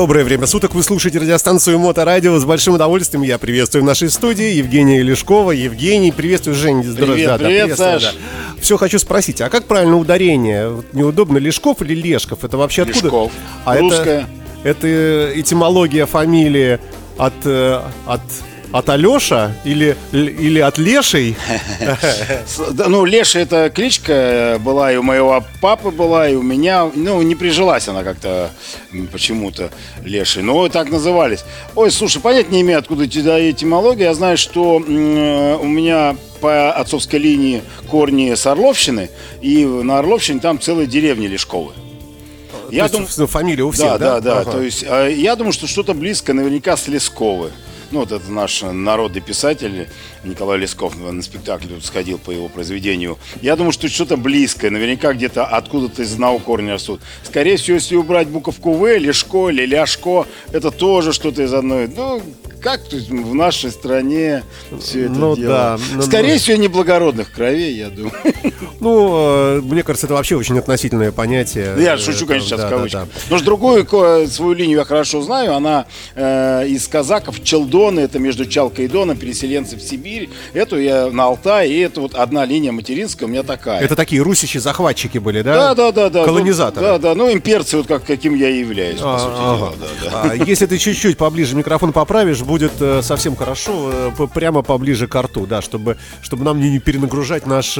Доброе время суток. Вы слушаете радиостанцию Моторадио. С большим удовольствием я приветствую в нашей студии Евгения Лешкова. Евгений, приветствую, Женя. Привет, да, привет, Саш. Да. Все хочу спросить, а как правильно ударение? Неудобно Лешков или Лешков? Это вообще откуда? Лешков. А Русская. Это, это этимология фамилии от, э, от от Алеша или, или от Лешей? Ну, Леша это кличка была, и у моего папы была, и у меня. Ну, не прижилась она как-то почему-то Лешей. Но так назывались. Ой, слушай, понять не имею, откуда этимология. Я знаю, что у меня по отцовской линии корни с Орловщины, и на Орловщине там целые деревни Лешковы. Я думаю, фамилия у всех, да? Да, да, да. Ага. То есть, а, я думаю, что что-то близко наверняка с Лесковы. Ну, вот это наш народный писатель Николай Лесков на спектакль сходил по его произведению. Я думаю, что что-то близкое, наверняка где-то откуда-то из одного корня растут. Скорее всего, если убрать буковку В, Лешко или Ляшко, это тоже что-то из одной. Ну, как в нашей стране все это ну, дело? Да, ну, Скорее ну... всего, неблагородных кровей, я думаю. Ну, э, мне кажется, это вообще очень относительное понятие. Я шучу, конечно, сейчас в кавычках. Но с другую свою линию я хорошо знаю. Она э, из казаков Челдоны, это между Чалкой и Доном, переселенцы в Сибирь. Эту я на Алтай, и это вот одна линия материнская у меня такая. Это такие русичи-захватчики были, да? Да, да, да. да. Колонизаторы. Ну, да, да. Ну, имперцы, вот как, каким я и являюсь, а, по сути ага. дела. Да, да. А, если ты чуть-чуть поближе микрофон поправишь, будет э, совсем хорошо, э, прямо поближе к рту, да, чтобы, чтобы нам не перенагружать наш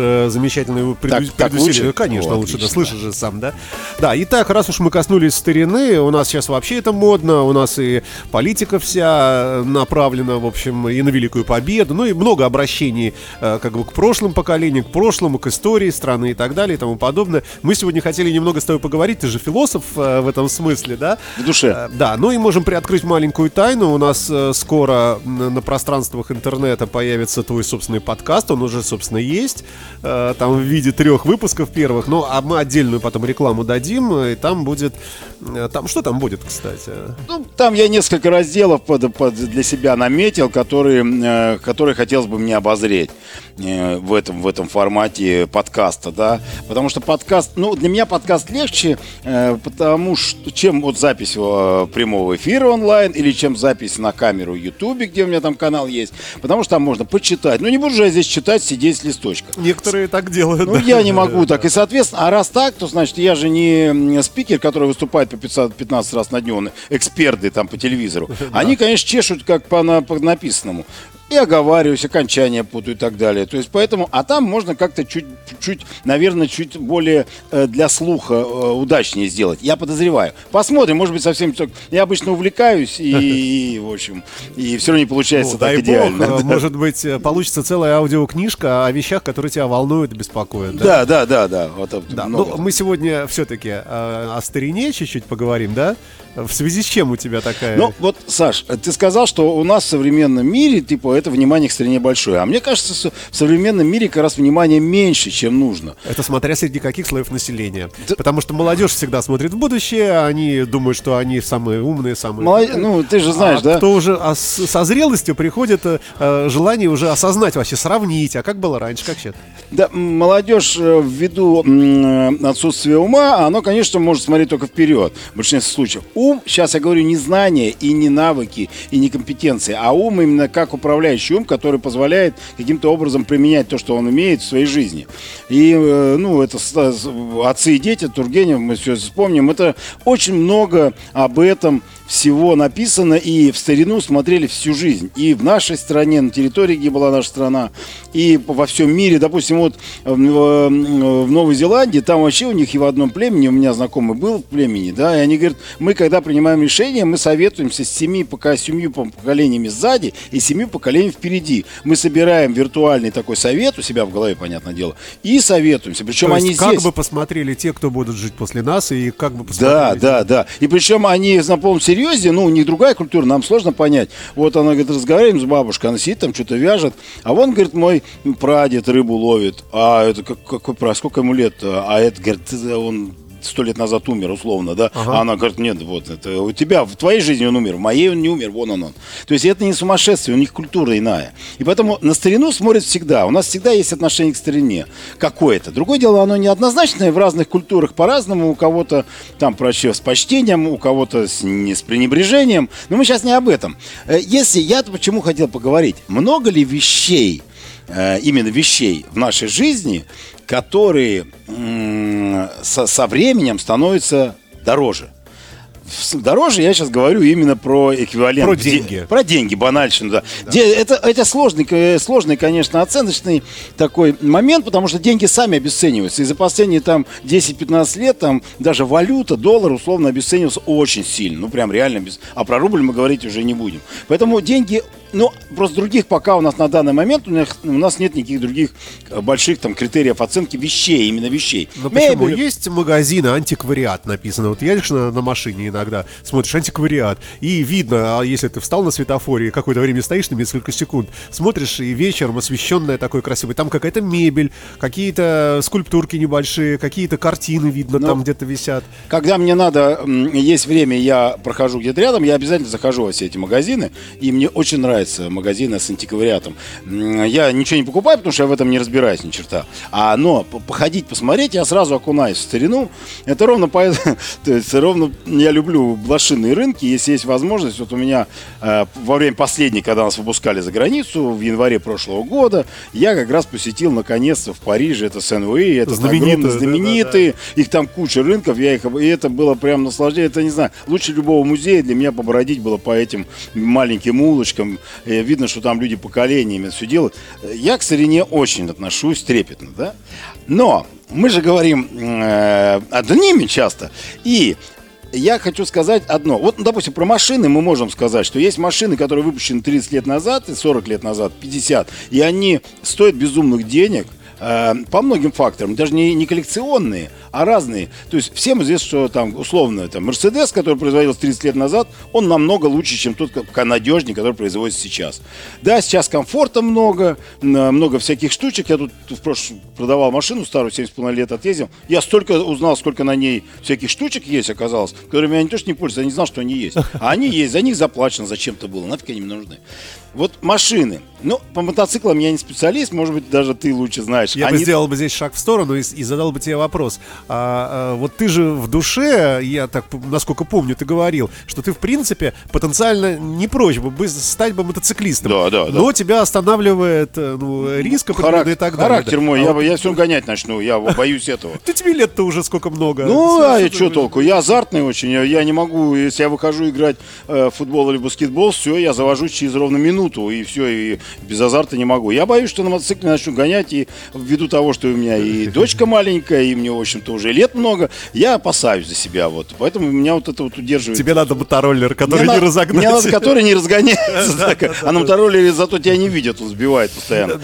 э, замечательный пред, так, лучше? Конечно, О, лучше, да, слышишь же сам, да? Да, итак, раз уж мы коснулись старины, у нас сейчас вообще это модно, у нас и политика вся направлена, в общем, и на Великую Победу, ну и много обращений как бы к прошлым поколениям, к прошлому, к истории страны и так далее и тому подобное. Мы сегодня хотели немного с тобой поговорить, ты же философ в этом смысле, да? В душе. Да, ну и можем приоткрыть маленькую тайну, у нас скоро на пространствах интернета появится твой собственный подкаст, он уже, собственно, есть, э, там в виде трех выпусков первых, ну, а мы отдельную потом рекламу дадим, и там будет, э, там, что там будет, кстати? Ну, там я несколько разделов под, под для себя наметил, которые, э, которые хотелось бы мне обозреть в этом, в этом формате подкаста, да, потому что подкаст, ну, для меня подкаст легче, потому что, чем вот запись прямого эфира онлайн или чем запись на камеру Ютубе, где у меня там канал есть, потому что там можно почитать. Ну, не буду же я здесь читать, сидеть с листочком. Некоторые так делают. Ну, да. я не могу так. И, соответственно, а раз так, то, значит, я же не спикер, который выступает по 500, 15 раз на дню, эксперты там по телевизору. Они, конечно, чешут как по, на, по написанному и оговариваюсь, окончания путаю и так далее. То есть поэтому, а там можно как-то чуть, чуть, наверное, чуть более э, для слуха э, удачнее сделать. Я подозреваю. Посмотрим, может быть, совсем. Я обычно увлекаюсь и, и в общем, и все равно не получается ну, так идеально. Бог, да. Может быть, э, получится целая аудиокнижка о вещах, которые тебя волнуют и беспокоят. Да, да, да, да. да. Вот, да. Ну, мы сегодня все-таки э, о старине чуть-чуть поговорим, да? В связи с чем у тебя такая? Ну, вот, Саш, ты сказал, что у нас в современном мире, типа, это внимание к стране большое. А мне кажется, в современном мире как раз внимания меньше, чем нужно. Это смотря среди каких слоев населения. Да... Потому что молодежь всегда смотрит в будущее, они думают, что они самые умные, самые... Молод... Ну, ты же знаешь, а да? кто уже а со зрелостью приходит э, желание уже осознать вообще, сравнить, а как было раньше, как сейчас? Да, молодежь э, ввиду э, отсутствия ума, оно, конечно, может смотреть только вперед в большинстве случаев ум, сейчас я говорю не знания и не навыки и не компетенции, а ум именно как управляющий ум, который позволяет каким-то образом применять то, что он умеет в своей жизни. И, э, ну, это отцы и дети, Тургенев, мы все вспомним, это очень много об этом всего написано, и в старину смотрели всю жизнь. И в нашей стране, на территории, где была наша страна, и во всем мире. Допустим, вот в, в Новой Зеландии, там вообще у них и в одном племени, у меня знакомый был в племени, да, и они говорят, мы когда принимаем решение, мы советуемся с семи, пока семью поколениями сзади и семи поколениями впереди. Мы собираем виртуальный такой совет у себя в голове, понятное дело, и советуемся. Причем То они есть, здесь... как бы посмотрели те, кто будут жить после нас, и как бы посмотрели... Да, да, да. И причем они на полном серьезе серьезе, ну, у них другая культура, нам сложно понять. Вот она, говорит, разговариваем с бабушкой, она сидит там, что-то вяжет, а вон, говорит, мой прадед рыбу ловит, а это как, какой про сколько ему лет, а это, говорит, он сто лет назад умер, условно, да, ага. а она говорит, нет, вот, это у тебя, в твоей жизни он умер, в моей он не умер, вон он он. То есть это не сумасшествие, у них культура иная. И поэтому на старину смотрят всегда. У нас всегда есть отношение к старине какое-то. Другое дело, оно неоднозначное, в разных культурах по-разному, у кого-то там, проще, с почтением, у кого-то с, не с пренебрежением. Но мы сейчас не об этом. Э, если я почему хотел поговорить, много ли вещей, именно вещей в нашей жизни, которые со, со временем становятся дороже. Дороже я сейчас говорю именно про эквивалент. Про деньги. Про деньги, банальщину, да. да. Это, это сложный, э, сложный, конечно, оценочный такой момент, потому что деньги сами обесцениваются. И за последние там 10-15 лет там даже валюта, доллар условно обесценивался очень сильно. Ну, прям реально. Без... А про рубль мы говорить уже не будем. Поэтому деньги ну, просто других пока у нас на данный момент у нас, у нас нет никаких других э, больших там критериев оценки вещей, именно вещей. Но почему? Есть магазины антиквариат написано. Вот едешь на, на машине иногда, смотришь антиквариат, и видно, а если ты встал на светофоре, какое-то время стоишь на несколько секунд, смотришь, и вечером освещенное такое красивое, там какая-то мебель, какие-то скульптурки небольшие, какие-то картины видно Но там где-то висят. Когда мне надо, есть время, я прохожу где-то рядом, я обязательно захожу во все эти магазины, и мне очень нравится нравится магазины с антиквариатом. Я ничего не покупаю, потому что я в этом не разбираюсь ни черта. А, но походить, посмотреть, я сразу окунаюсь в старину. Это ровно поэтому, то есть ровно я люблю блошиные рынки. Если есть возможность, вот у меня э, во время последней, когда нас выпускали за границу, в январе прошлого года, я как раз посетил наконец-то в Париже, это Сен-Уи, это знаменитые, знаменитые, да, да, да. их там куча рынков, я их, и это было прям наслаждение, это не знаю, лучше любого музея для меня побродить было по этим маленьким улочкам, видно, что там люди поколениями все делают. Я к старине очень отношусь трепетно, да. Но мы же говорим э, одними часто. И я хочу сказать одно. Вот, ну, допустим, про машины мы можем сказать, что есть машины, которые выпущены 30 лет назад, 40 лет назад, 50, и они стоят безумных денег – Э, по многим факторам, даже не, не коллекционные, а разные. То есть всем известно, что там условно там Мерседес, который производился 30 лет назад, он намного лучше, чем тот надежнее, который производится сейчас. Да, сейчас комфорта много, много всяких штучек. Я тут в прошлом продавал машину старую, 7,5 лет отъездил. Я столько узнал, сколько на ней всяких штучек есть, оказалось, которыми я не то что не пользуюсь, я не знал, что они есть. А они есть, за них заплачено зачем-то было, нафиг они мне нужны. Вот машины. Ну, по мотоциклам я не специалист, может быть, даже ты лучше знаешь. Я Они... бы сделал бы здесь шаг в сторону и, и задал бы тебе вопрос. А, а, вот ты же в душе, я так, насколько помню, ты говорил, что ты, в принципе, потенциально не прочь бы стать бы мотоциклистом. Да, да, да. Но тебя останавливает э, ну, риск Характер, и так далее. Характер мой, а я, я все гонять начну, я боюсь этого. Ты тебе лет-то уже сколько много. Ну, а я что толку? Я азартный очень, я не могу, если я выхожу играть э, в футбол или баскетбол, все, я завожусь через ровно минуту, и все, и без азарта не могу. Я боюсь, что на мотоцикле начну гонять, и ввиду того, что у меня и дочка маленькая, и мне, в общем-то, уже лет много, я опасаюсь за себя, вот. Поэтому меня вот это вот удерживает. Тебе надо мотороллер, который мне не разогнать. Мне надо, который не разгоняется, а на мотороллере зато тебя не видят, он сбивает постоянно.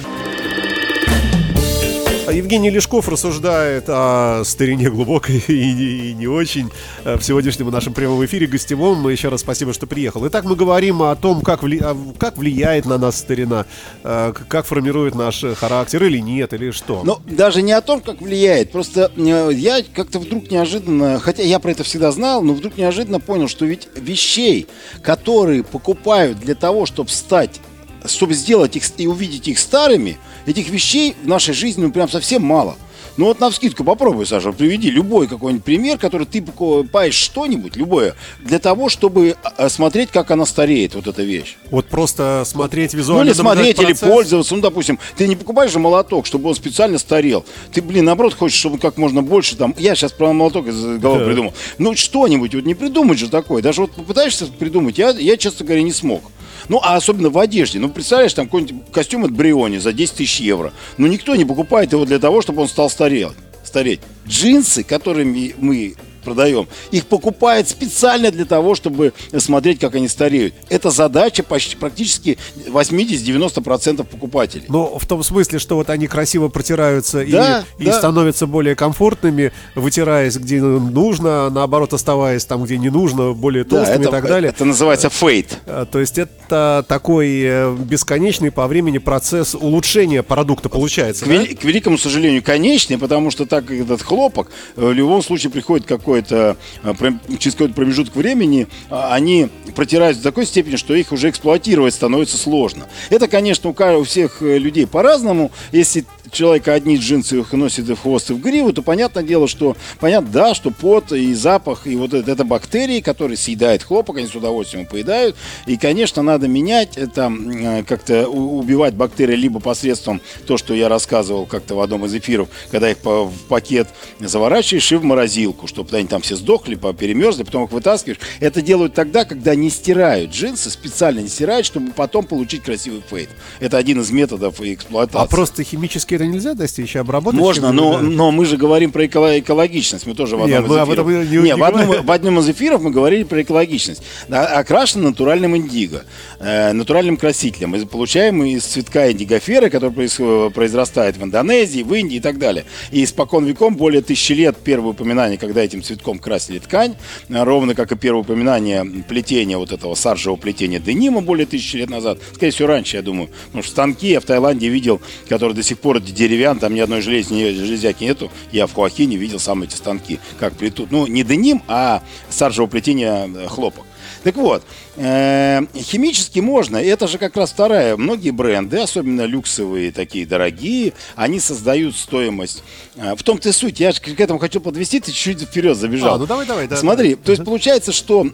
А Евгений Лешков рассуждает о старине глубокой и, и не очень э, в сегодняшнем нашем прямом эфире гостевом. Еще раз спасибо, что приехал. Итак, мы говорим о том, как, вли... как влияет на нас старина, э, как формирует наш характер или нет, или что. Ну, даже не о том, как влияет. Просто э, я как-то вдруг неожиданно, хотя я про это всегда знал, но вдруг неожиданно понял, что ведь вещей, которые покупают для того, чтобы стать чтобы сделать их и увидеть их старыми, этих вещей в нашей жизни ну, прям совсем мало. Ну вот на вскидку попробуй, Саша, приведи любой какой-нибудь пример, который ты покупаешь что-нибудь, любое, для того, чтобы а, а, смотреть, как она стареет, вот эта вещь. Вот просто смотреть визуально. Ну или смотреть, процесс. или пользоваться. Ну, допустим, ты не покупаешь же молоток, чтобы он специально старел. Ты, блин, наоборот, хочешь, чтобы как можно больше там... Я сейчас про молоток из головы да. придумал. Ну, что-нибудь, вот не придумать же такое. Даже вот попытаешься придумать, я, я, честно говоря, не смог. Ну, а особенно в одежде. Ну, представляешь, там какой-нибудь костюм от Бриони за 10 тысяч евро. Ну, никто не покупает его для того, чтобы он стал стареть. стареть. Джинсы, которыми мы продаем, их покупают специально для того, чтобы смотреть, как они стареют. Это задача почти практически 80-90% покупателей. Но в том смысле, что вот они красиво протираются да, и, да. и становятся более комфортными, вытираясь где нужно, наоборот оставаясь там, где не нужно, более толстыми да, это, и так далее. Это называется фейт. А, то есть это такой э, бесконечный по времени процесс улучшения продукта получается. К, да? вели- к великому сожалению, конечный, потому что так этот хлопок в любом случае приходит какой-то э, через какой-то промежуток времени, а, они протираются до такой степени, что их уже эксплуатировать становится сложно. Это, конечно, у всех э, людей по-разному. Если человека одни джинсы носит и в хвост, и в гриву, то понятное дело, что понятно, да, что пот и запах, и вот это, это бактерии, которые съедают хлопок, они с удовольствием поедают. И, конечно, надо менять, это э, как-то убивать бактерии либо посредством то, что я рассказывал как-то в одном из эфиров, когда их в пакет заворачиваешь и в морозилку, чтобы они там все сдохли, перемерзли, потом их вытаскиваешь. Это делают тогда, когда не стирают джинсы, специально не стирают, чтобы потом получить красивый фейт. Это один из методов эксплуатации. А просто химически это нельзя достичь, обработать? Можно, но, но мы же говорим про экологичность. Мы тоже в одном Нет, из мы эфиров... об этом не, не, в, одном, в одном из эфиров мы говорили про экологичность. Окрашено натуральным индиго, э, натуральным красителем, получаем из цветка индигоферы, который произрастает в Индонезии, в Индии и так далее. И испокон веком, более тысячи лет, первое упоминание, когда этим цветком красили ткань, э, ровно как и первое упоминание плетения вот этого саржевого плетения денима более тысячи лет назад. Скорее всего, раньше, я думаю. Потому что станки я в Таиланде видел, которые до сих пор деревян, там ни одной желез, ни железяки нету. Я в Хуахине видел сам эти станки, как плетут. Ну, не деним, а саржевого плетения э, хлопок. Так вот, э, химически можно. Это же как раз вторая. Многие бренды, особенно люксовые, такие дорогие, они создают стоимость. Э, в том-то и суть. Я же к этому хочу подвести, ты чуть-чуть вперед забежал. А, ну давай, давай. Да, Смотри, да. то есть получается, что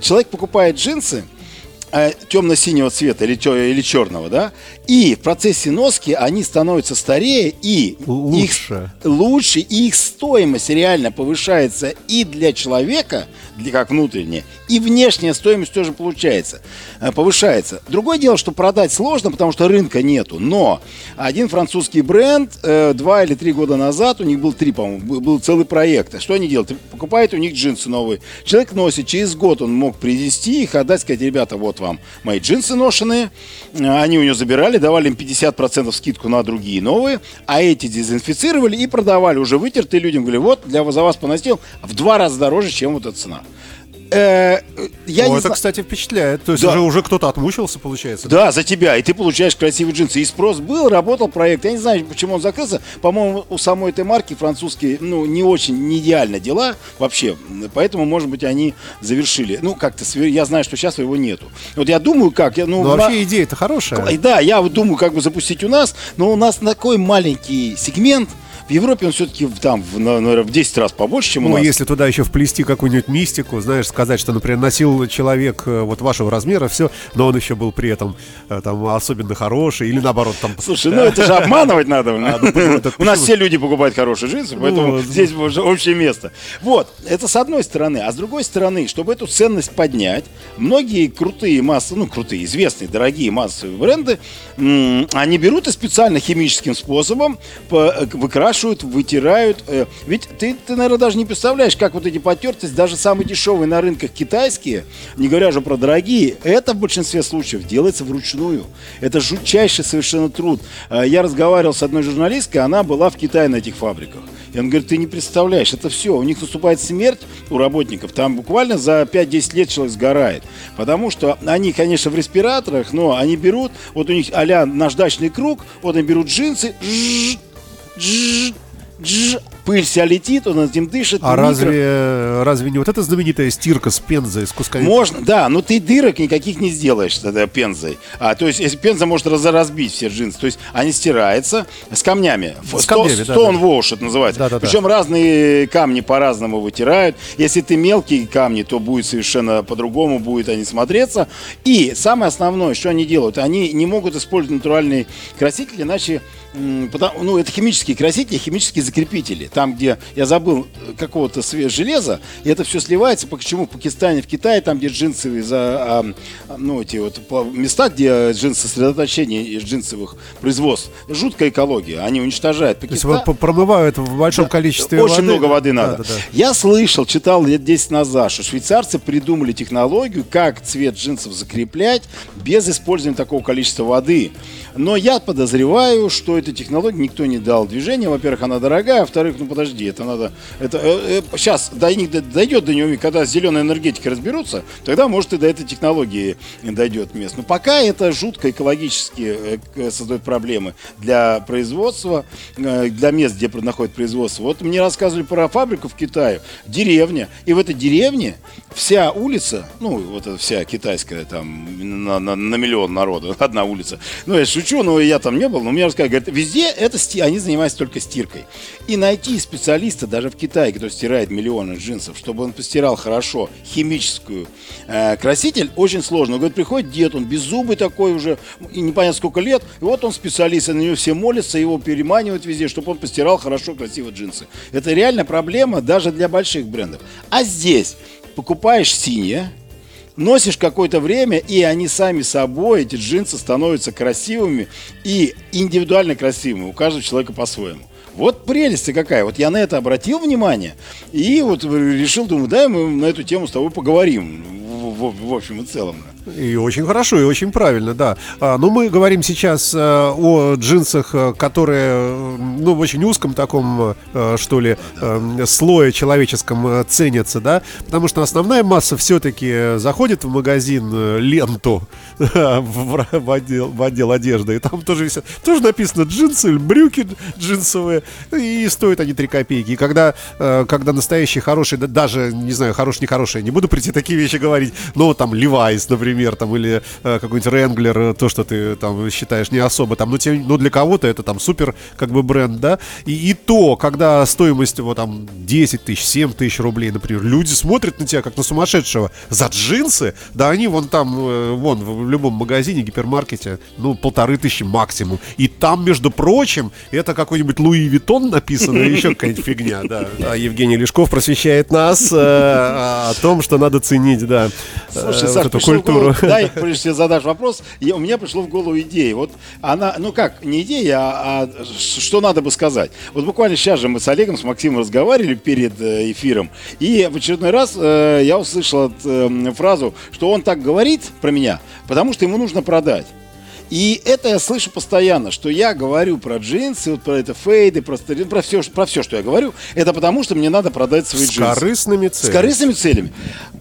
человек покупает джинсы, темно-синего цвета или, или черного, да, и в процессе носки они становятся старее и лучше, их, лучше и их стоимость реально повышается и для человека, для как внутренняя, и внешняя стоимость тоже получается, э, повышается. Другое дело, что продать сложно, потому что рынка нету, но один французский бренд э, два или три года назад, у них был три, по-моему, был целый проект. Что они делают? Покупают у них джинсы новые. Человек носит, через год он мог привезти их, отдать, сказать, ребята, вот вам мои джинсы ношеные, э, они у него забирали, давали им 50% скидку на другие новые, а эти дезинфицировали и продавали уже вытертые людям. Говорили, вот, для, за вас поносил в два раза дороже, чем вот эта цена. Э, я О, не это, зна... кстати, впечатляет. То есть да. уже, уже кто-то отмучился, получается. Да, за тебя. И ты получаешь красивые джинсы. И спрос был, работал проект. Я не знаю, почему он закрылся. По-моему, у самой этой марки французские, ну, не очень, не идеально дела вообще. Поэтому, может быть, они завершили. Ну, как-то, я знаю, что сейчас его нету. Вот я думаю, как... Я, ну, но вообще идея-то хорошая. Да, я вот думаю, как бы запустить у нас. Но у нас такой маленький сегмент – в Европе он все-таки там, в, наверное, в 10 раз побольше, чем у ну, нас. если туда еще вплести какую-нибудь мистику, знаешь, сказать, что, например, носил человек э, вот вашего размера, все, но он еще был при этом э, там особенно хороший, или наоборот там... Слушай, ну это же обманывать надо. А, ну, у нас все люди покупают хорошие джинсы, поэтому ну, здесь уже общее место. Вот, это с одной стороны. А с другой стороны, чтобы эту ценность поднять, многие крутые массы, ну, крутые, известные, дорогие массовые бренды, они берут и специально химическим способом э, выкрашивают крашивают, вытирают. Э, ведь ты, ты, наверное, даже не представляешь, как вот эти потертости, даже самые дешевые на рынках китайские, не говоря же про дорогие, это в большинстве случаев делается вручную. Это жутчайший совершенно труд. Э, я разговаривал с одной журналисткой, она была в Китае на этих фабриках. И он говорит, ты не представляешь, это все, у них наступает смерть у работников, там буквально за 5-10 лет человек сгорает. Потому что они, конечно, в респираторах, но они берут, вот у них а наждачный круг, вот они берут джинсы, 日日 пыль вся летит, он этим дышит. А разве, разве не вот эта знаменитая стирка с пензой, с кусками? Можно, да, но ты дырок никаких не сделаешь этой пензой. А, то есть, если пенза может раз, разбить все джинсы, то есть они стираются с камнями. С Сто, камнями, да. Stone да. wash это называется. Да, да, Причем да. разные камни по-разному вытирают. Если ты мелкие камни, то будет совершенно по-другому, будет они смотреться. И самое основное, что они делают, они не могут использовать натуральные красители, иначе, ну, это химические красители, химические закрепители там, где, я забыл, э, какого-то железа, и это все сливается, почему в Пакистане, в Китае, там, где джинсовые, за, а, ну, эти вот места, где джинсы, сосредоточение джинсовых производств, жуткая экология, они уничтожают Пакистан. То есть промывают в большом да, количестве очень воды. много воды надо. Да, да, да. Я слышал, читал лет 10 назад, что швейцарцы придумали технологию, как цвет джинсов закреплять без использования такого количества воды. Но я подозреваю, что эта технология никто не дал движения. Во-первых, она дорогая, во-вторых, ну подожди, это надо... Это, э, э, сейчас дойдет до него, когда с зеленой энергетикой разберутся, тогда, может, и до этой технологии дойдет мест. Но пока это жутко экологически э, создает проблемы для производства, э, для мест, где находит производство. Вот мне рассказывали про фабрику в Китае, деревня. И в этой деревне вся улица, ну, вот эта вся китайская, там, на, на, на миллион народу, одна улица. Ну, я шучу, но я там не был, но мне рассказывают, говорят, везде это, они занимаются только стиркой. И найти специалиста даже в Китае, который стирает миллионы джинсов, чтобы он постирал хорошо химическую э, краситель, очень сложно. Он говорит, приходит дед, он беззубый такой уже, и непонятно сколько лет, и вот он специалист, и на него все молятся, его переманивают везде, чтобы он постирал хорошо, красиво джинсы. Это реально проблема даже для больших брендов. А здесь покупаешь синее, носишь какое-то время, и они сами собой, эти джинсы становятся красивыми и индивидуально красивыми, у каждого человека по-своему. Вот прелесть какая. Вот я на это обратил внимание и вот решил, думаю, да, мы на эту тему с тобой поговорим в, в, в общем и целом. И очень хорошо, и очень правильно, да. А, ну, мы говорим сейчас а, о джинсах, э, которые, э, ну, в очень узком таком, а, что ли, слое человеческом ценятся, да, потому что основная масса все-таки заходит в магазин ленту в, в, отдел, в отдел одежды, и там тоже висят, тоже написано джинсы, брюки джинсовые, и стоят они 3 копейки. И когда, когда настоящий хороший, даже, не знаю, хороший, не хороший, не буду прийти такие вещи говорить, но там Levi's, например, например, там, или э, какой-нибудь Ренглер, э, то, что ты там считаешь не особо, там, ну, тем, ну для кого-то это там супер, как бы, бренд, да, и, и то, когда стоимость его там 10 тысяч, 7 тысяч рублей, например, люди смотрят на тебя как на сумасшедшего за джинсы, да, они вон там, э, вон, в любом магазине, гипермаркете, ну, полторы тысячи максимум, и там, между прочим, это какой-нибудь Луи Виттон написано, еще какая-нибудь фигня, да. А Евгений Лешков просвещает нас э, о том, что надо ценить, да, Слушай, Саш, эту культуру да, прежде чем задашь вопрос, я, у меня пришло в голову идея. Вот она, ну как, не идея, а, а что надо бы сказать. Вот буквально сейчас же мы с Олегом, с Максимом разговаривали перед э, эфиром, и в очередной раз э, я услышал э, фразу, что он так говорит про меня, потому что ему нужно продать. И это я слышу постоянно, что я говорю про джинсы, вот про это фейды, про, про, все, про все, что я говорю, это потому, что мне надо продать свои С джинсы. С корыстными целями. С корыстными целями.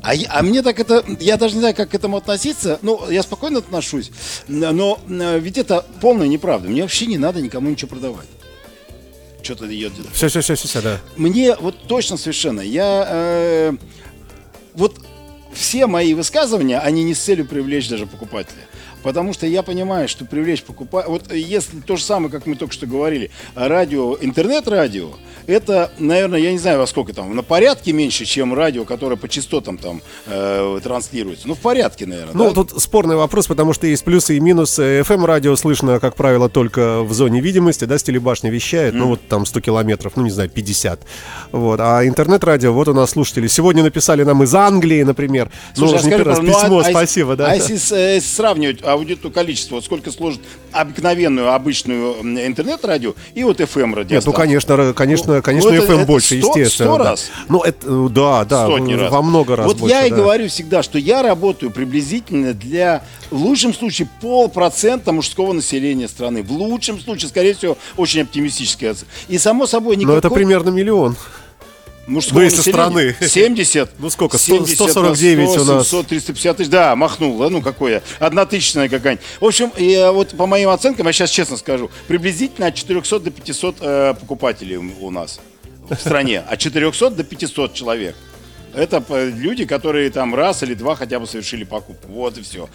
А, а мне так это, я даже не знаю, как к этому относиться, ну, я спокойно отношусь, но ведь это полная неправда. Мне вообще не надо никому ничего продавать что-то идет. Все, все, все, все, да. Мне вот точно совершенно. Я э, вот все мои высказывания, они не с целью привлечь даже покупателя. Потому что я понимаю, что привлечь покупателя... Вот если то же самое, как мы только что говорили, радио, интернет-радио, это, наверное, я не знаю во сколько там, на порядке меньше, чем радио, которое по частотам там э, транслируется. Ну, в порядке, наверное. Ну, да? тут спорный вопрос, потому что есть плюсы и минусы. FM-радио слышно, как правило, только в зоне видимости, да, с телебашни вещает, mm. ну, вот там 100 километров, ну, не знаю, 50. Вот. А интернет-радио, вот у нас слушатели. Сегодня написали нам из Англии, например. Слушай, ну, а скажи, раз, ну, письмо, а, спасибо, а, да. А если э, сравнивать аудиторию количество, вот сколько сложит обыкновенную, обычную интернет-радио и вот FM-радио. Нет, ну, конечно, конечно, ну, конечно, ну, FM это, больше, это 100, естественно. 100 да. раз? Ну, это, э, да, да, Сотни раз. во много раз Вот больше, я да. и говорю всегда, что я работаю приблизительно для, в лучшем случае, полпроцента мужского населения страны. В лучшем случае, скорее всего, очень оптимистическая. И, само собой, никакой... Но это примерно миллион мужского Выезд страны. 70. Ну сколько? 70 149 100, у нас. 700, 350 тысяч. Да, махнул. Ну какое? Одна тысячная какая-нибудь. В общем, я, вот по моим оценкам, я сейчас честно скажу, приблизительно от 400 до 500 э, покупателей у нас в стране. От 400 до 500 человек. Это люди, которые там раз или два хотя бы совершили покупку. Вот и все.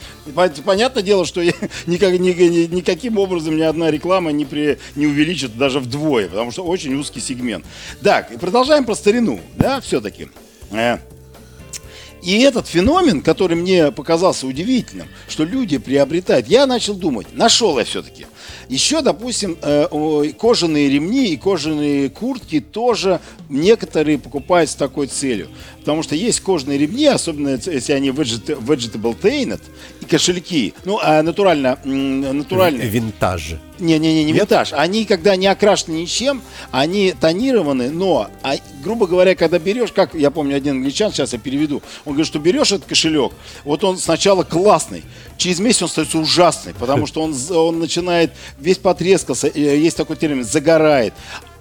Понятное дело, что я, никак, ни, ни, никаким образом ни одна реклама не, при, не увеличит даже вдвое, потому что очень узкий сегмент. Так, продолжаем про старину, да, все-таки. Э. И этот феномен, который мне показался удивительным, что люди приобретают, я начал думать, нашел я все-таки – Еще, допустим, э, кожаные ремни и кожаные куртки тоже некоторые покупают с такой целью. Потому что есть кожаные ремни, особенно если они veget- vegetable tainted, и кошельки, ну, а натурально, натуральные. Винтаж. Не-не-не, не винтаж. Они, когда не окрашены ничем, они тонированы, но, а, грубо говоря, когда берешь, как я помню, один англичан, сейчас я переведу, он говорит, что берешь этот кошелек, вот он сначала классный, через месяц он становится ужасный, потому что он, он начинает, весь потрескался, э, есть такой термин, загорает.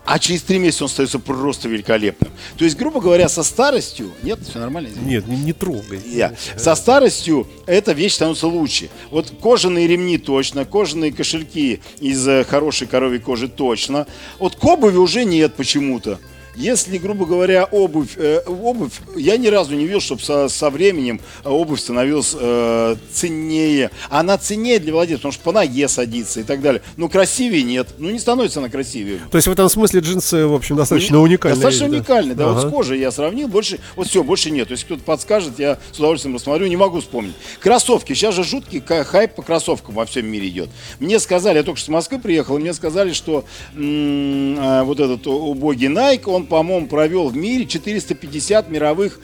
А через три месяца он становится просто великолепным. То есть, грубо говоря, со старостью... Нет, все нормально? Нет, не, не трогай. Я. Со старостью эта вещь становится лучше. Вот кожаные ремни точно, кожаные кошельки из э, хорошей коровьей кожи точно. Вот к обуви уже нет почему-то. Если, грубо говоря, обувь, э, обувь, я ни разу не видел, чтобы со, со временем обувь становилась э, ценнее. Она ценнее для владельца, потому что по ноге садится и так далее. Ну, красивее нет. Ну, не становится она красивее. То есть в этом смысле джинсы, в общем, достаточно уникальные. Достаточно вещь, да? уникальный, да. Вот Ага. с кожей я сравнил, больше, вот все, больше нет. Если кто-то подскажет, я с удовольствием рассмотрю, не могу вспомнить. Кроссовки, сейчас же жуткий хайп по кроссовкам во всем мире идет. Мне сказали, я только что с Москвы приехал, и мне сказали, что м, а, вот этот убогий Nike, он, по-моему, провел в мире 450 мировых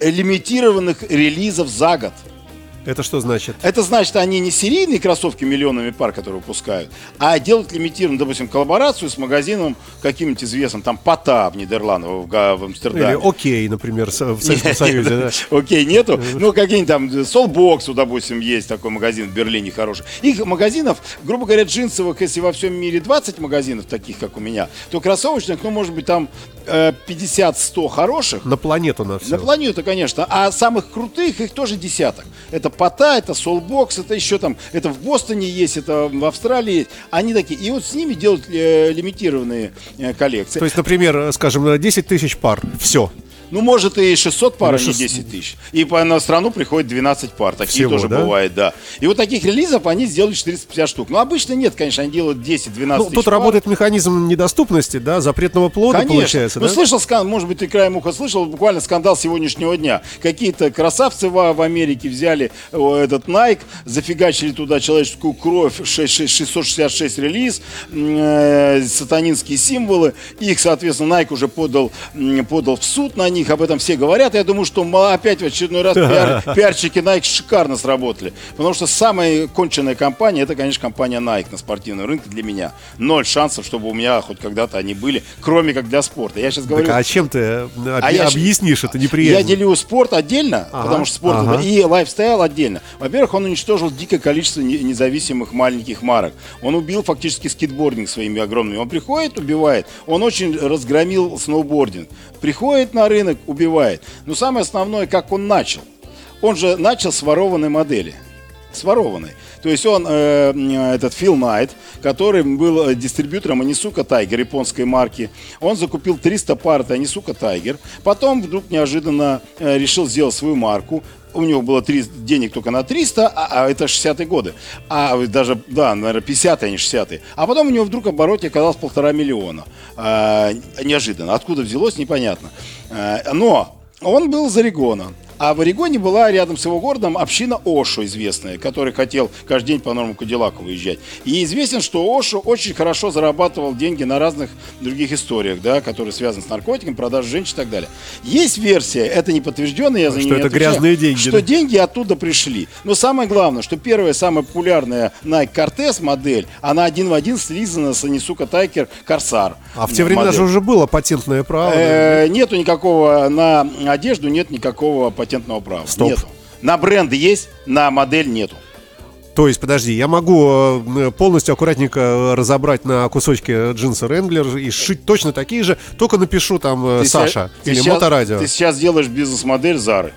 лимитированных релизов за год. Это что значит? Это значит, они не серийные кроссовки миллионами пар, которые выпускают, а делают лимитированную, допустим, коллаборацию с магазином каким-нибудь известным, там, Пота в Нидерландах, в, в Амстердаме. Или окей, например, в Советском Союзе? Окей, нету. Ну, какие-нибудь там Soulbox, допустим, есть такой магазин в Берлине хороший. Их магазинов, грубо говоря, джинсовых, если во всем мире 20 магазинов, таких, как у меня, то кроссовочных, ну, может быть, там э, 50-100 хороших. На планету на все. На планету, конечно. А самых крутых их тоже десяток. Это Пота, это Soulbox, это еще там, это в Бостоне есть, это в Австралии есть. Они такие. И вот с ними делают э, лимитированные э, коллекции. То есть, например, э, скажем, 10 тысяч пар. Все. Ну, может, и 600 пар, а Ну, не 600. 10 тысяч. И по, на страну приходит 12 пар. Такие Всего, тоже да? бывает, да. И вот таких релизов они сделали 450 штук. Ну, обычно нет, конечно, они делают 10-12 Ну, тысяч тут пар. работает механизм недоступности, да, запретного плода, Конечно. получается, ну, да? слышал, скан- может быть, ты краем уха слышал, буквально скандал сегодняшнего дня. Какие-то красавцы в, в Америке взяли этот Nike, зафигачили туда человеческую кровь, 6- 6- 666 релиз, э, сатанинские символы. Их, соответственно, Nike уже подал, подал в суд на них, об этом все говорят. Я думаю, что опять в очередной раз пиар- пиарщики Nike шикарно сработали. Потому что самая конченная компания, это, конечно, компания Nike на спортивном рынке для меня. Ноль шансов, чтобы у меня хоть когда-то они были, кроме как для спорта. Я сейчас говорю... Так, а чем ты э, об- А я объяснишь это Я неприязнь? делю спорт отдельно, Ага, потому что спорт ага. и лайфстайл отдельно. Во-первых, он уничтожил дикое количество не- независимых маленьких марок. Он убил фактически скейтбординг своими огромными. Он приходит, убивает. Он очень разгромил сноубординг. Приходит на рынок, убивает. Но самое основное, как он начал. Он же начал с ворованной модели. С ворованной. То есть он, э, этот Фил Найт, который был э, дистрибьютором Анисука Тайгер, японской марки, он закупил 300 пар от Анисука Тайгер. Потом вдруг неожиданно э, решил сделать свою марку. У него было три- денег только на 300, а, а это 60-е годы. А даже, да, наверное, 50-е, а не 60-е. А потом у него вдруг обороте оказалось полтора миллиона. А, неожиданно. Откуда взялось, непонятно. А, но он был из Орегона. А в Орегоне была рядом с его городом община Ошо известная, который хотел каждый день по норму Кадиллаку выезжать. И известен, что Ошо очень хорошо зарабатывал деньги на разных других историях, да, которые связаны с наркотиками, продажей женщин и так далее. Есть версия, это не подтвержденная, я за Что нее это отвечаю, грязные деньги, Что да? деньги оттуда пришли. Но самое главное, что первая самая популярная Nike Cortez модель, она один в один слизана с Нисука Тайкер Корсар. А в те времена же уже было патентное право. Э, Нету никакого на одежду, нет никакого патентного права. Стоп. Нету. На бренд есть, на модель нету. То есть, подожди, я могу э, полностью аккуратненько э, разобрать на кусочки джинсы Ренглер и сшить точно такие же, только напишу там э, Ты Саша се- ты или сейчас- Моторадио. Ты сейчас делаешь бизнес-модель Зары.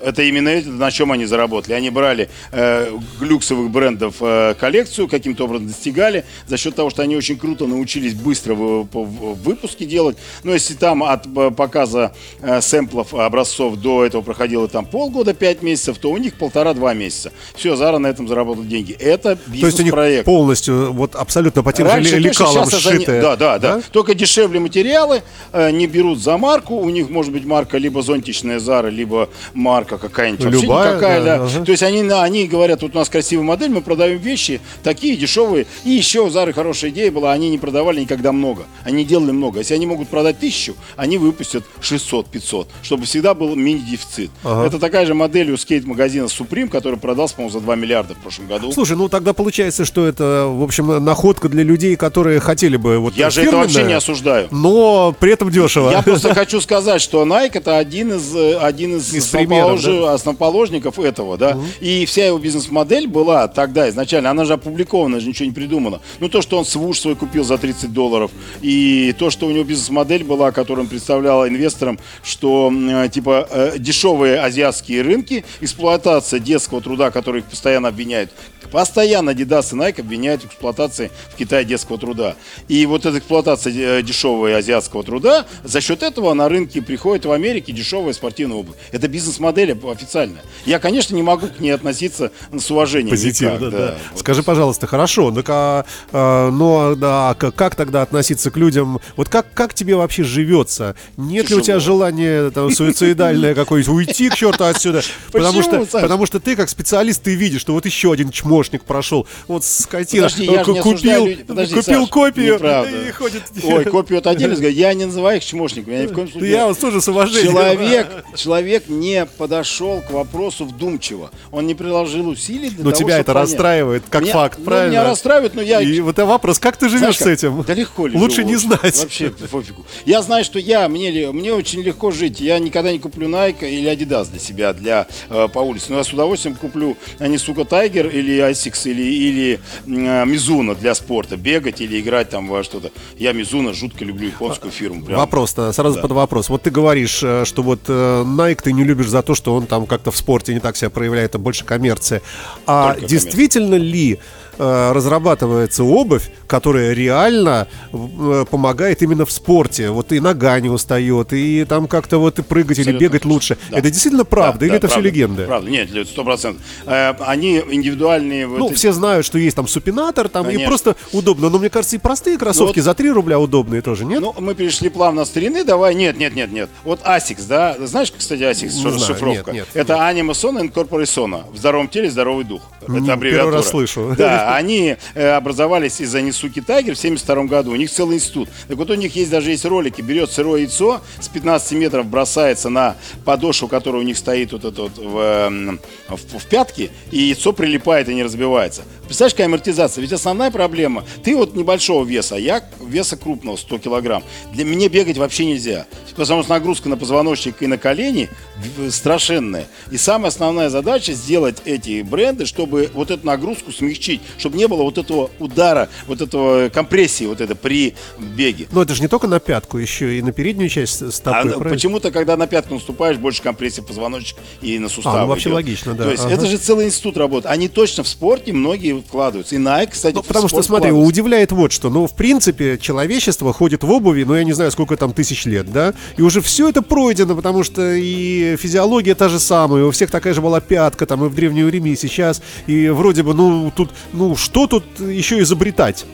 Это именно это, на чем они заработали. Они брали э, люксовых брендов э, коллекцию, каким-то образом достигали, за счет того, что они очень круто научились быстро в, в- в выпуске делать. Но если там от э, показа э, сэмплов образцов до этого проходило там полгода, пять месяцев, то у них полтора-два месяца. Все, Зара на этом заработала деньги. Это То есть у них бизнес-проект. полностью вот абсолютно по тем Раньше же лекалам сшитые. Да, да, да, Только дешевле материалы, э, не берут за марку. У них может быть марка либо зонтичная Зара, либо марка марка какая-нибудь. вообще Любая, никакая, да, да. ага. То есть они, они говорят, вот у нас красивая модель, мы продаем вещи такие дешевые. И еще у Зары хорошая идея была, они не продавали никогда много. Они делали много. Если они могут продать тысячу, они выпустят 600-500, чтобы всегда был мини-дефицит. Ага. Это такая же модель у скейт-магазина Supreme, который продался, по-моему, за 2 миллиарда в прошлом году. Слушай, ну тогда получается, что это, в общем, находка для людей, которые хотели бы вот Я же это вообще не осуждаю. но при этом дешево. Я просто хочу сказать, что Nike это один из э, один из, Из примеров, основоположи- основоположников этого, да. И вся его бизнес-модель была тогда изначально, она же опубликована, же ничего не придумано. Ну то, что он свуш свой купил за 30 долларов, и то, что у него бизнес-модель была, которую он представлял инвесторам, что э, типа э, дешевые азиатские рынки, эксплуатация детского труда, который их постоянно обвиняют. Постоянно Adidas и Nike обвиняют в эксплуатации в Китае детского труда. И вот эта эксплуатация э, дешевого азиатского труда, за счет этого на рынке приходит в Америке дешевая спортивная обувь. Это бизнес-модель официальная. Я, конечно, не могу к ней относиться с уважением. Позитивно, никак, да. Вот. Скажи, пожалуйста, хорошо, так а, а, но да, к- как тогда относиться к людям? Вот как, как тебе вообще живется? Нет ли у тебя Тяжело. желания там, суицидальное какое-нибудь уйти к черту отсюда? Потому что, потому что ты как специалист, ты видишь, что вот еще один чмошник прошел, вот скотина Подожди, я же не ку- осуждаю купил, людей. Подожди, купил Саш, копию неправда. и ходит. Ой, копию от отдельно. Я не называю их чмошниками. Я ни в коем случае. я вот тоже с уважением. Человек, человек не подошел к вопросу вдумчиво. Он не приложил усилий для Но того, тебя это понять. расстраивает, как Меня- факт, ну, правильно? Меня расстраивает, но я... И вот это вопрос, как ты живешь Знаешь с этим? Да легко ли Лучше живу? не знать. Вообще пофигу. Я знаю, что я, мне, мне очень легко жить. Я никогда не куплю Nike или Adidas для себя, для э, по улице. Но я с удовольствием куплю, а не, сука, Tiger или Asics или, или Mizuno для спорта. Бегать или играть там во что-то. Я Mizuno жутко люблю японскую фирму. Прям. Вопрос-то сразу Да. под вопрос. Вот ты говоришь, э, что вот э, Nike ты не любишь за то, что он там как-то в спорте не так себя проявляет, а больше коммерция. А Только действительно ли разрабатывается обувь, которая реально э, помогает именно в спорте? Вот и нога не устает, и там как-то вот и прыгать или Абсолютно бегать точно. лучше. Да. Это действительно правда Да, или да, это все правда, легенды? Правда, нет, сто процентов. Э, Они индивидуальные. вот Ну, эти- все знают, что есть там супинатор, там и Конечно. просто удобно. Но мне кажется, и простые кроссовки Ну, вот- за 3 рубля удобные тоже, нет? Ну, мы перешли плавно от старины, давай, нет, нет, нет, нет. Вот ASICS, да, знаешь, кстати, ASICS, что расшифровка? нет, нет, Это Anima Sona Incorpore Sona. В здоровом теле здоровый дух. Это аббревиатура. первый раз слышу. Да, они э, образовались из-за Нисуки Тайгер в 72 году. У них целый институт. Так вот, у них есть даже есть ролики. Берет сырое яйцо, с 15 метров бросается на подошву, которая у них стоит вот это вот в, эм, в, в пятке, и яйцо прилипает и не разбивается. Представляешь, какая амортизация? Ведь основная проблема, ты вот небольшого веса, а я веса крупного, 100 килограмм. Для меня бегать вообще нельзя. Потому что нагрузка на позвоночник и на колени в- страшенная. И самая основная задача сделать эти бренды, чтобы вот эту нагрузку смягчить, чтобы не было вот этого удара, вот этого компрессии вот это при беге. Но это же не только на пятку, еще и на переднюю часть стопы. А почему-то, когда на пятку наступаешь, больше компрессии позвоночника и на суставы. А, ну, вообще идет. логично, да. То есть Ага. это же целый институт работы. Они точно в спорте многие вкладываются. И Nike, кстати, Ну, потому что, смотри, удивляет вот что. Ну, в принципе, человечество ходит в обуви, ну, я не знаю, сколько там тысяч лет, да? И уже все это пройдено, потому что и физиология та же самая, у всех такая же была пятка, там, и в Древнем Риме, и сейчас. И вроде бы, ну, тут, ну, что тут еще изобретать?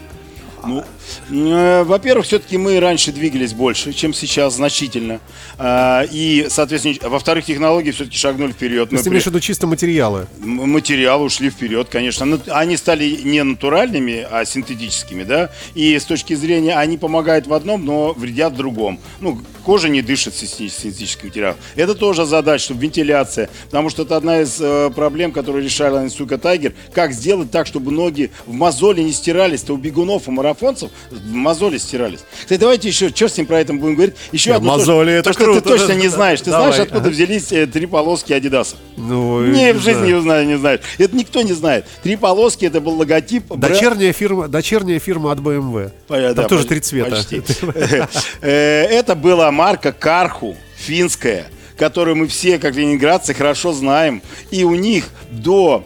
Ну, во-первых, все-таки мы раньше двигались больше, чем сейчас, значительно. А, и, соответственно, во-вторых, технологии все-таки шагнули вперед. То есть ты имеешь в виду чисто материалы? Материалы ушли вперед, конечно. Но Они стали не натуральными, а синтетическими, да. И с точки зрения они помогают в одном, но вредят в другом. Ну, кожа не дышит синте- синтетическим материалом. Это тоже задача, чтобы вентиляция. Потому что это одна из э, проблем, которую решала Инсука Тайгер. Как сделать так, чтобы ноги в мозоли не стирались-то у бегунов, у марафонцев мозоли стирались. Кстати, давайте еще, черт с ним про это будем говорить. Еще одно то, мозоли что- это то, что круто. ты точно не знаешь. Ты Давай. знаешь, откуда взялись э, три полоски Адидаса? Ну, Не, в жизни знаю. не узнаю, не знаешь. Это никто не знает. Три полоски это был логотип. бра- Дочерняя фирма, дочерняя фирма от BMW. Э, Там да, тоже три цвета. Э, Это была марка Карху, финская, которую мы все, как ленинградцы, хорошо знаем. И у них до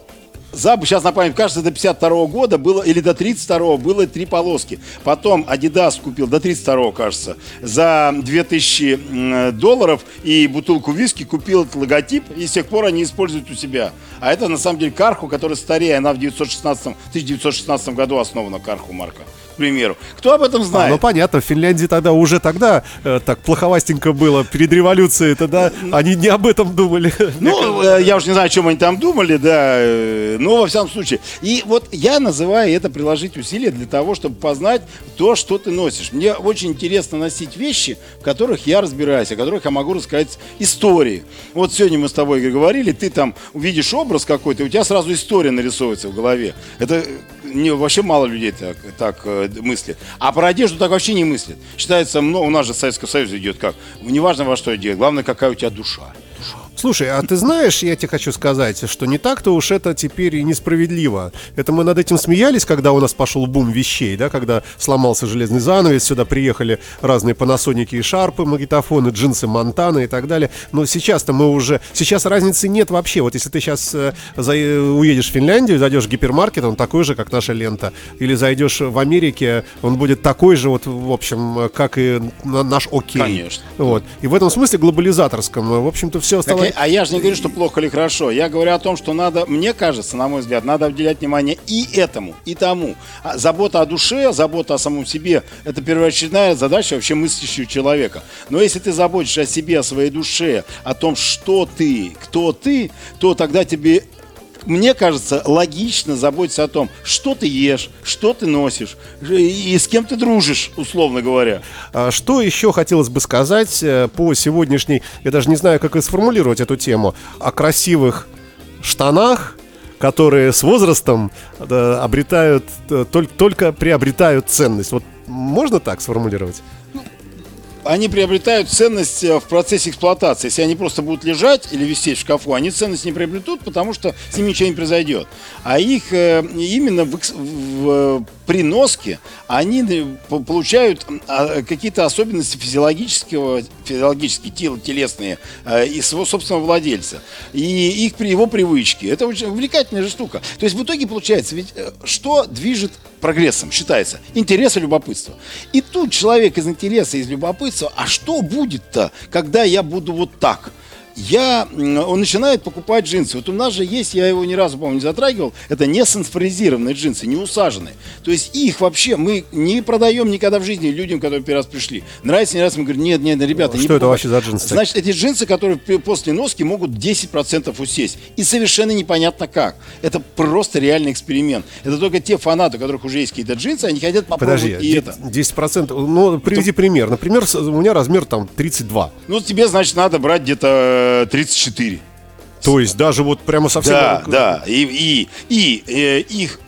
Заб, сейчас на память, кажется, до 52 года было, или до 32 было три полоски. Потом Adidas купил, до 32 кажется, за 2000 м, долларов и бутылку виски купил этот логотип, и с тех пор они используют у себя. А это на самом деле Карху, которая старее, она в 916, 1916 году основана Карху марка. Примеру. Кто об этом А, знает? ну понятно, в Финляндии тогда уже тогда э, так плоховастенько было перед революцией, тогда они не об этом думали. Ну, э, я уж не знаю, о чем они там думали, да, э, но во всяком случае. И вот я называю это приложить усилия для того, чтобы познать то, что ты носишь. Мне очень интересно носить вещи, в которых я разбираюсь, о которых я могу рассказать истории. Вот сегодня мы с тобой говорили, ты там увидишь образ какой-то, у тебя сразу история нарисовывается в голове. Это не, вообще мало людей так, так э, мыслят. А про одежду так вообще не мыслят. Считается, ну, у нас же в Советском идет как. Неважно, во что идет, главное, какая у тебя душа. Слушай, а ты знаешь, я тебе хочу сказать, что не так-то уж это теперь и несправедливо. Это мы над этим смеялись, когда у нас пошел бум вещей, да, когда сломался железный занавес, сюда приехали разные панасоники и шарпы, магнитофоны, джинсы Монтана и так далее. Но сейчас-то мы уже... Сейчас разницы нет вообще. Вот если ты сейчас э, за- уедешь в Финляндию, зайдешь в гипермаркет, он такой же, как наша лента. Или зайдешь в Америке, он будет такой же, вот, в общем, как и на- наш окей. Конечно. Вот. И в этом смысле глобализаторском, в общем-то, все стало... а я же не говорю, что плохо или хорошо. Я говорю о том, что надо, мне кажется, на мой взгляд, надо уделять внимание и этому, и тому. А забота о душе, забота о самом себе – это первоочередная задача вообще мыслящего человека. Но если ты заботишься о себе, о своей душе, о том, что ты, кто ты, то тогда тебе мне кажется, логично заботиться о том, что ты ешь, что ты носишь и с кем ты дружишь, условно говоря. А Что еще хотелось бы сказать э, по сегодняшней, я даже не знаю, как и сформулировать эту тему, о красивых штанах, которые с возрастом обретают, э, толь- только приобретают ценность. Вот можно так сформулировать? Они приобретают ценность э, в процессе эксплуатации. Если они просто будут лежать или висеть в шкафу, они ценность не приобретут, потому что с ними ничего не произойдет. А их э, именно в, в, э, при носке они по- получают а, какие-то особенности физиологического, физиологические, тел- телесные и своего собственного владельца. И их при его привычки. Это очень увлекательная же штука. То есть в итоге получается, ведь что движет прогрессом, считается? Интерес и любопытство. И тут человек из интереса, из любопытства, а что будет-то, когда я буду вот так? Я, он начинает покупать джинсы. Вот у нас же есть, я его ни разу, по-моему, не затрагивал, это не сенсоризированные джинсы, не усаженные. То есть их вообще мы не продаем никогда в жизни людям, которые первый раз пришли. Нравится, не нравится, мы говорим, нет, нет, ребята, не Что это покупайте». вообще за джинсы? Значит, эти джинсы, которые после носки могут 10% усесть. И совершенно непонятно как. Это просто реальный эксперимент. Это только те фанаты, у которых уже есть какие-то джинсы, они хотят попробовать Подожди, и де- это. 10%, ну, приведи пример. Например, у меня размер там 32. Ну, тебе, значит, надо брать где-то э, 34. То есть даже вот прямо совсем... Да, да. И, и, и э, их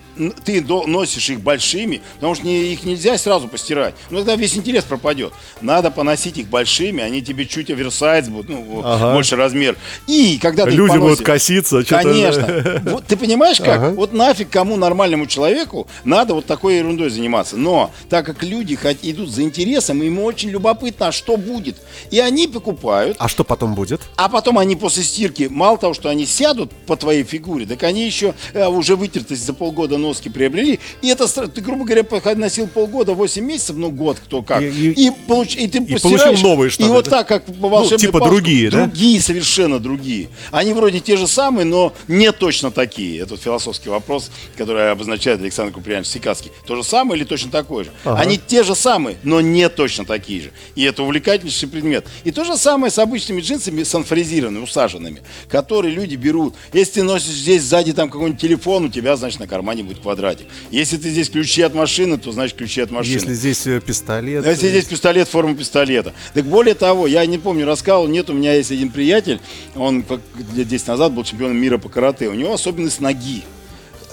ты носишь их большими, потому что их нельзя сразу постирать. Ну, тогда весь интерес пропадет. Надо поносить их большими, они тебе чуть оверсайз будут, ну, Ага. больше размер. И когда ты Люди будут поносишь- коситься. что-то- Конечно. Вот ты понимаешь как? Ага. Вот нафиг кому нормальному человеку надо вот такой ерундой заниматься. Но так как люди хот- идут за интересом, им очень любопытно, а что будет. И они покупают, А что потом будет? а потом они после стирки, мало того, что они сядут по твоей фигуре, так они еще э, уже вытертость за полгода носки приобрели. И это, ты, грубо говоря, носил полгода, 8 месяцев, ну год, кто как. И- И, и- получ- и ты получил постираешь, новые штаны, И вот так, как по волшебной типа палочке, другие, да? Другие, совершенно другие. Они вроде те же самые, но не точно такие. Это философский вопрос, который обозначает Александр Куприянович Сикацкий. То же самое или точно такой же? Ага. Они те же самые, но не точно такие же. И это увлекательнейший предмет. И то же самое с обычными джинсами санфрезированными, усаженными, которые люди берут. Если ты носишь здесь сзади там какой-нибудь телефон, у тебя, значит, на кармане будет квадратик. Если ты здесь ключи от машины, то, значит, ключи от машины. Если здесь э, пистолет... Если здесь пистолет, форма пистолета. Так более того, я не помню, рассказывал, нет, у меня есть один приятель, он как лет 10 назад был чемпионом мира по карате, у него особенность ноги.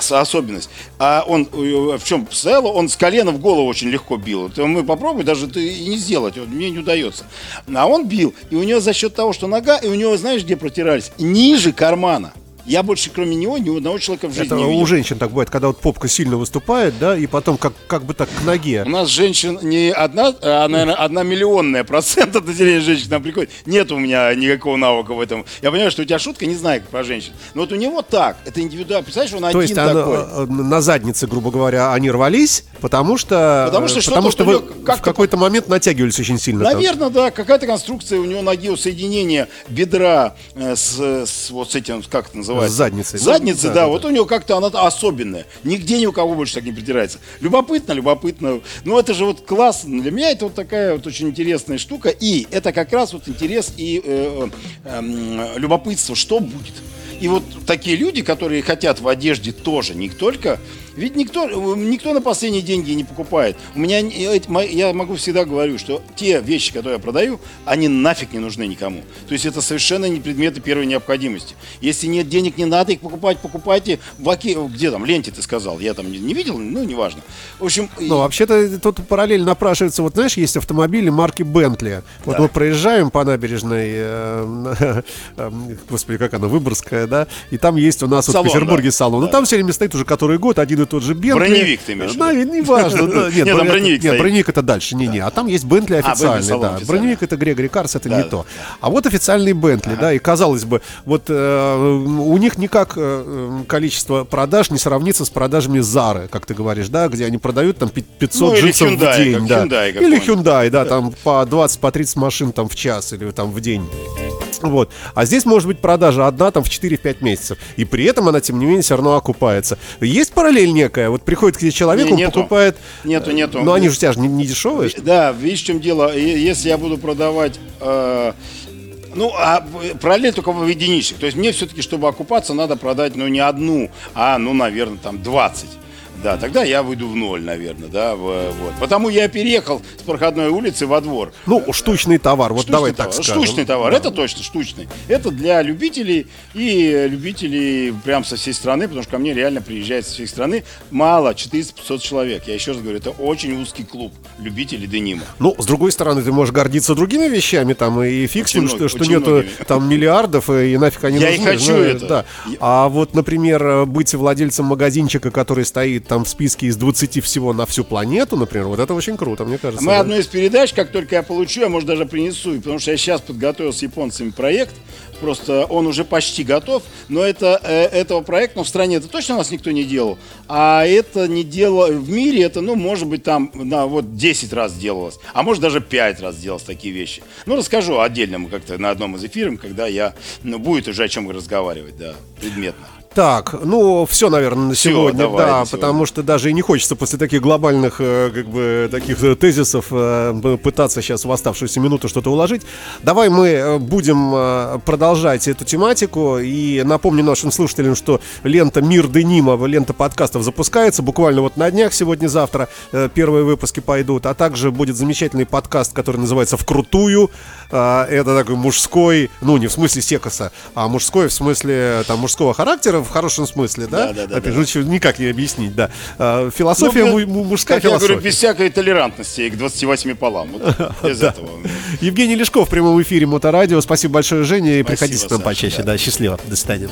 Особенность. А он э, в чем цело? Он с колена в голову очень легко бил. Мы попробуй, даже ты и не сделать, вот мне не удается. А он бил, и у него за счет того, что нога, и у него, знаешь, где протирались? Ниже кармана. Я больше, кроме него, ни у одного человека в жизни Это не видел. у женщин так бывает, когда вот попка сильно выступает, да, и потом как, как бы так к ноге. У нас женщин не одна, а, наверное, одна миллионная процента населения женщин нам приходит. Нет у меня никакого навыка в этом. Я понимаю, что у тебя шутка, не знаю, как про женщин. Но вот у него так. Это индивидуально. Представляешь, он То один есть такой. она, э, на заднице, грубо говоря, они рвались, потому что, Потому что э, потому что у вы неё в какой-то момент натягивались очень сильно. там. Наверное, да, какая-то конструкция у него ноги, соединение бедра э, с, с вот с этим, как это называется, называется? С задницей. Задница, Ну, да, да, вот у него как-то она особенная. Нигде ни у кого больше так не притирается. Любопытно, любопытно. Ну, это же вот классно. Для меня это вот такая вот очень интересная штука. И это как раз вот интерес и э, э, э, любопытство, что будет. И вот такие люди, которые хотят в одежде тоже, не только... Ведь никто, никто на последние деньги не покупает. У меня, я могу всегда говорю, что те вещи, которые я продаю, они нафиг не нужны никому. То есть это совершенно не предметы первой необходимости. Если нет денег, не надо их покупать, покупайте в Оке- где там, ленте ты сказал, я там не, видел, ну, неважно. В общем, и- Ну, вообще-то тут параллель напрашивается, вот знаешь, есть автомобили марки Бентли. Вот Да. мы проезжаем по набережной, э, э, господи, как она, Выборгская, да, и там есть у нас вот в Петербурге да. салон. Ну, Да. там все время стоит уже который год один и тот же Бентли. Броневик ты имеешь Да, не важно. да. Нет, там бро- броневик Нет, броневик это дальше, не-не. А там есть Бентли Бентли официальный, да. Броневик это Грегори Карс, это не то. А вот официальный Бентли, да, и казалось бы, вот э, у них никак э, количество продаж не сравнится с продажами Зары, как ты говоришь, да, где они продают там пи- 500 Ну, джинсов Hyundai, в день, да. Hyundai или. Hyundai, да, там по 20, по 30 машин там в час или там в день. Вот. А здесь может быть продажа одна там в 4-5 месяцев. И при этом она, тем не менее, все равно окупается. Есть параллель некая? Вот приходит к тебе человек, Не, он нету. покупает... Нету, нету. Но они же у тебя же не, не дешевые. Да, видишь, в чем дело. Если я буду продавать... э, ну, а параллель только в единичных. То есть мне все-таки, чтобы окупаться, надо продать, ну, не одну, а, ну, наверное, там 20. Да, тогда я выйду в ноль, наверное, да, вот. Потому я переехал с проходной улицы во двор. Ну, штучный товар, вот Штучный давай товар. так скажем. Штучный товар, Да. это точно штучный. Это для любителей и любителей прям со всей страны, потому что ко мне реально приезжает со всей страны мало, 400-500 человек. Я еще раз говорю, это очень узкий клуб любителей денима. Ну, с другой стороны, ты можешь гордиться другими вещами, там, и фиг с Очень ним, что, много- что нету многими. там миллиардов, и, и нафиг они Я и нужны. хочу ну, это. Да. Я- А вот, например, быть владельцем магазинчика, который стоит там в списке из 20 всего на всю планету, например, вот это очень круто, мне кажется. Мы да. одну из передач, как только я получу, я, может, даже принесу, потому что я сейчас подготовил с японцами проект, просто он уже почти готов, но это, э, этого проекта, ну, в стране это точно у нас никто не делал, а это не дело, в мире это, ну, может быть, там, на, вот 10 раз делалось, а может, даже 5 раз делалось такие вещи. Ну, расскажу отдельно мы как-то на одном из эфиров, когда я, ну, будет уже о чем разговаривать, да, предметно. Так, ну все, наверное, на сегодня, давай, да, на сегодня. потому что даже и не хочется после таких глобальных, э, как бы, таких э, тезисов э, пытаться сейчас в оставшуюся минуту что-то уложить. Давай мы будем продолжать эту тематику и напомню нашим слушателям, что лента «Мир Денима», лента подкастов запускается буквально вот на днях, сегодня-завтра первые выпуски пойдут, а также будет замечательный подкаст, который называется «Вкрутую». Это такой мужской, ну не в смысле секоса, а мужской в смысле там мужского характера в хорошем смысле, да? Да, да, да, Опять да. никак не объяснить, да. Э, Философия, Ну, му- мужская Как я философия. говорю, без всякой толерантности к 28 полам. Вот без этого. Евгений Лешков в прямом эфире Моторадио. Спасибо большое, Женя, и Спасибо, приходите к нам Саша, почаще. да. Да, счастливо. До свидания.